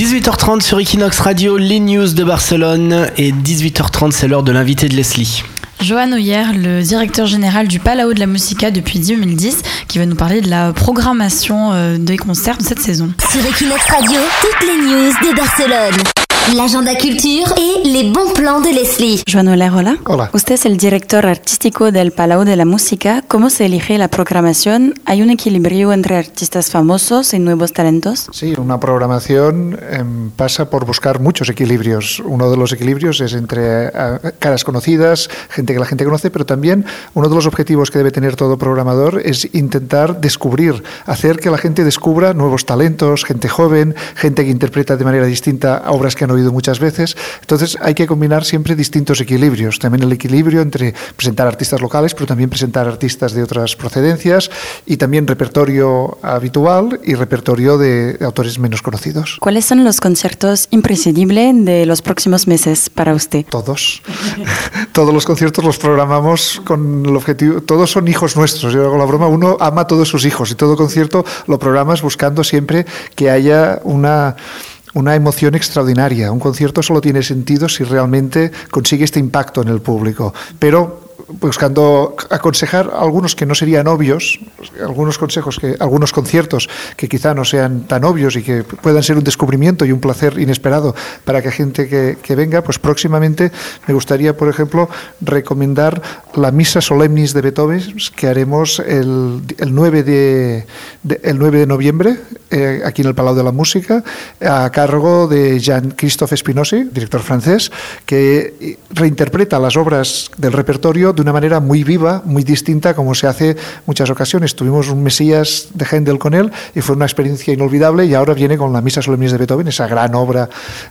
18h30 sur Equinox Radio, les news de Barcelone. Et 18h30, c'est l'heure de l'invité de Leslie. Johan Oyer, le directeur général du Palau de la Musica depuis 2010, qui va nous parler de la programmation euh, des concerts de cette saison. Sur Equinox Radio, toutes les news de Barcelone. L'agenda culture et les bons plans de Leslie. Joan Oler, hola. Hola. Usted es el director artístico del Palau de la Música. ¿Cómo se elige la programación? ¿Hay un equilibrio entre artistas famosos y nuevos talentos? Sí, una programación em, pasa por buscar muchos equilibrios. Uno de los equilibrios es entre eh, caras conocidas, gente que la gente conoce, pero también uno de los objetivos que debe tener todo programador es intentar descubrir, hacer que la gente descubra nuevos talentos, gente joven, gente que interpreta de manera distinta obras que han oído muchas veces. Entonces hay que combinar siempre distintos equilibrios. También el equilibrio entre presentar artistas locales, pero también presentar artistas de otras procedencias y también repertorio habitual y repertorio de autores menos conocidos. ¿Cuáles son los conciertos imprescindibles de los próximos meses para usted? Todos. todos los conciertos los programamos con el objetivo. Todos son hijos nuestros. Yo hago la broma. Uno ama a todos sus hijos y todo concierto lo programas buscando siempre que haya una una emoción extraordinaria. Un concierto solo tiene sentido si realmente consigue este impacto en el público. Pero buscando aconsejar algunos que no serían obvios, algunos consejos que algunos conciertos que quizá no sean tan obvios y que puedan ser un descubrimiento y un placer inesperado para que gente que, venga, pues próximamente me gustaría, por ejemplo, recomendar la Misa Solemnis de Beethoven que haremos el, el 9 de, de, el 9 de noviembre eh, aquí en el Palau de la Música a cargo de Jean-Christophe Spinosi, director francés, que reinterpreta las obras del repertorio de una manera muy viva, muy distinta, como se hace muchas ocasiones. Tuvimos un Mesías de Händel con él y fue una experiencia inolvidable y ahora viene con la Misa Solemnis de Beethoven, esa gran obra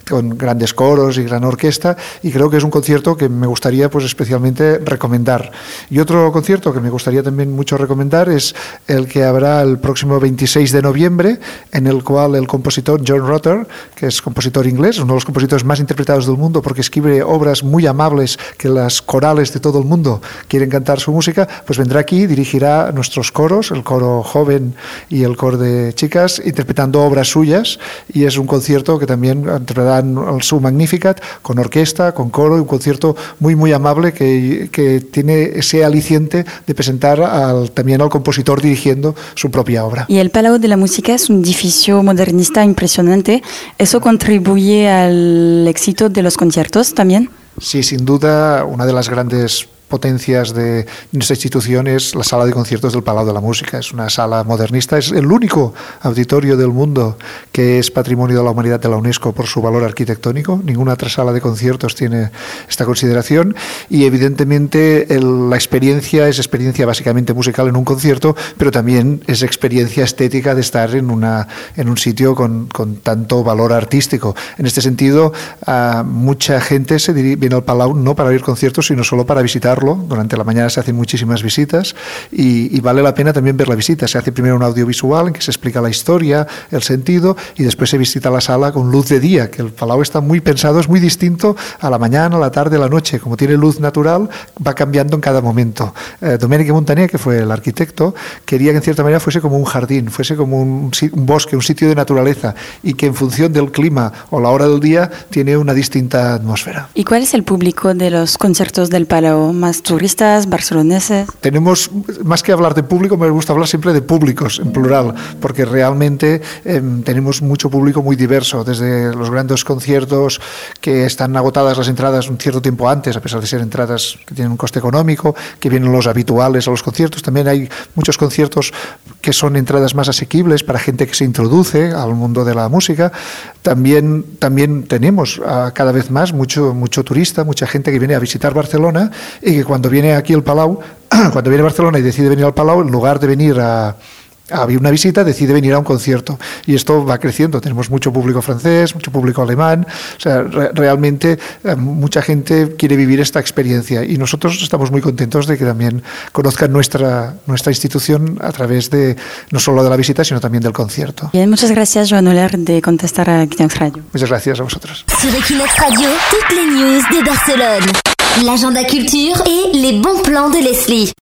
con grandes coros y gran orquesta y creo que es un concierto que me gustaría pues especialmente recomendar. Y otro concierto que me gustaría también mucho recomendar es el que habrá el próximo 26 de noviembre, en el cual el compositor John Rutter, que es compositor inglés, uno de los compositores más interpretados del mundo porque escribe obras muy amables que las corales de todo el mundo quieren cantar su música, pues vendrá aquí, dirigirá nuestros coros, el coro joven y el coro de chicas, interpretando obras suyas y es un concierto que también interpretarán su Magnificat con orquesta, con coro, y un concierto muy muy amable que, que tiene ese aliciente de presentar al, también al compositor dirigiendo su propia obra. Y el Palau de la Música es un edificio modernista impresionante. ¿Eso contribuye al éxito de los conciertos también? Sí, sin duda, una de las grandes potencias de nuestra institución es la sala de conciertos del Palau de la Música. Es una sala modernista, es el único auditorio del mundo que es patrimonio de la humanidad de la UNESCO por su valor arquitectónico. Ninguna otra sala de conciertos tiene esta consideración y evidentemente el, la experiencia es experiencia básicamente musical en un concierto, pero también es experiencia estética de estar en, una, en un sitio con, con tanto valor artístico. En este sentido, mucha gente se viene al Palau no para oír conciertos, sino solo para visitar durante la mañana se hacen muchísimas visitas y, y, vale la pena también ver la visita. Se hace primero un audiovisual en que se explica la historia, el sentido y después se visita la sala con luz de día, que el Palau está muy pensado, es muy distinto a la mañana, a la tarde, a la noche. Como tiene luz natural, va cambiando en cada momento. Eh, Domenico Montaner, que fue el arquitecto, quería que en cierta manera fuese como un jardín, fuese como un, un bosque, un sitio de naturaleza y que en función del clima o la hora del día tiene una distinta atmósfera. ¿Y cuál es el público de los conciertos del Palau? ¿Más turistas, barceloneses? Tenemos, más que hablar de público, me gusta hablar siempre de públicos, en plural, porque realmente eh, tenemos mucho público muy diverso, desde los grandes conciertos que están agotadas las entradas un cierto tiempo antes, a pesar de ser entradas que tienen un coste económico, que vienen los habituales a los conciertos. También hay muchos conciertos que son entradas más asequibles para gente que se introduce al mundo de la música. También, también tenemos uh, cada vez más mucho, mucho turista, mucha gente que viene a visitar Barcelona y que cuando viene aquí al Palau, cuando viene a Barcelona y decide venir al Palau, en lugar de venir a, a una visita, decide venir a un concierto. Y esto va creciendo. Tenemos mucho público francés, mucho público alemán. O sea, re realmente eh, mucha gente quiere vivir esta experiencia. Y nosotros estamos muy contentos de que también conozcan nuestra, nuestra institución a través de no solo de la visita, sino también del concierto. Bien, muchas gracias, Joan Oler, de contestar a Equinox Radio. Muchas gracias a vosotros. Sur Radio, toutes les news de Barcelone. L'agenda culture et les bons plans de Leslie.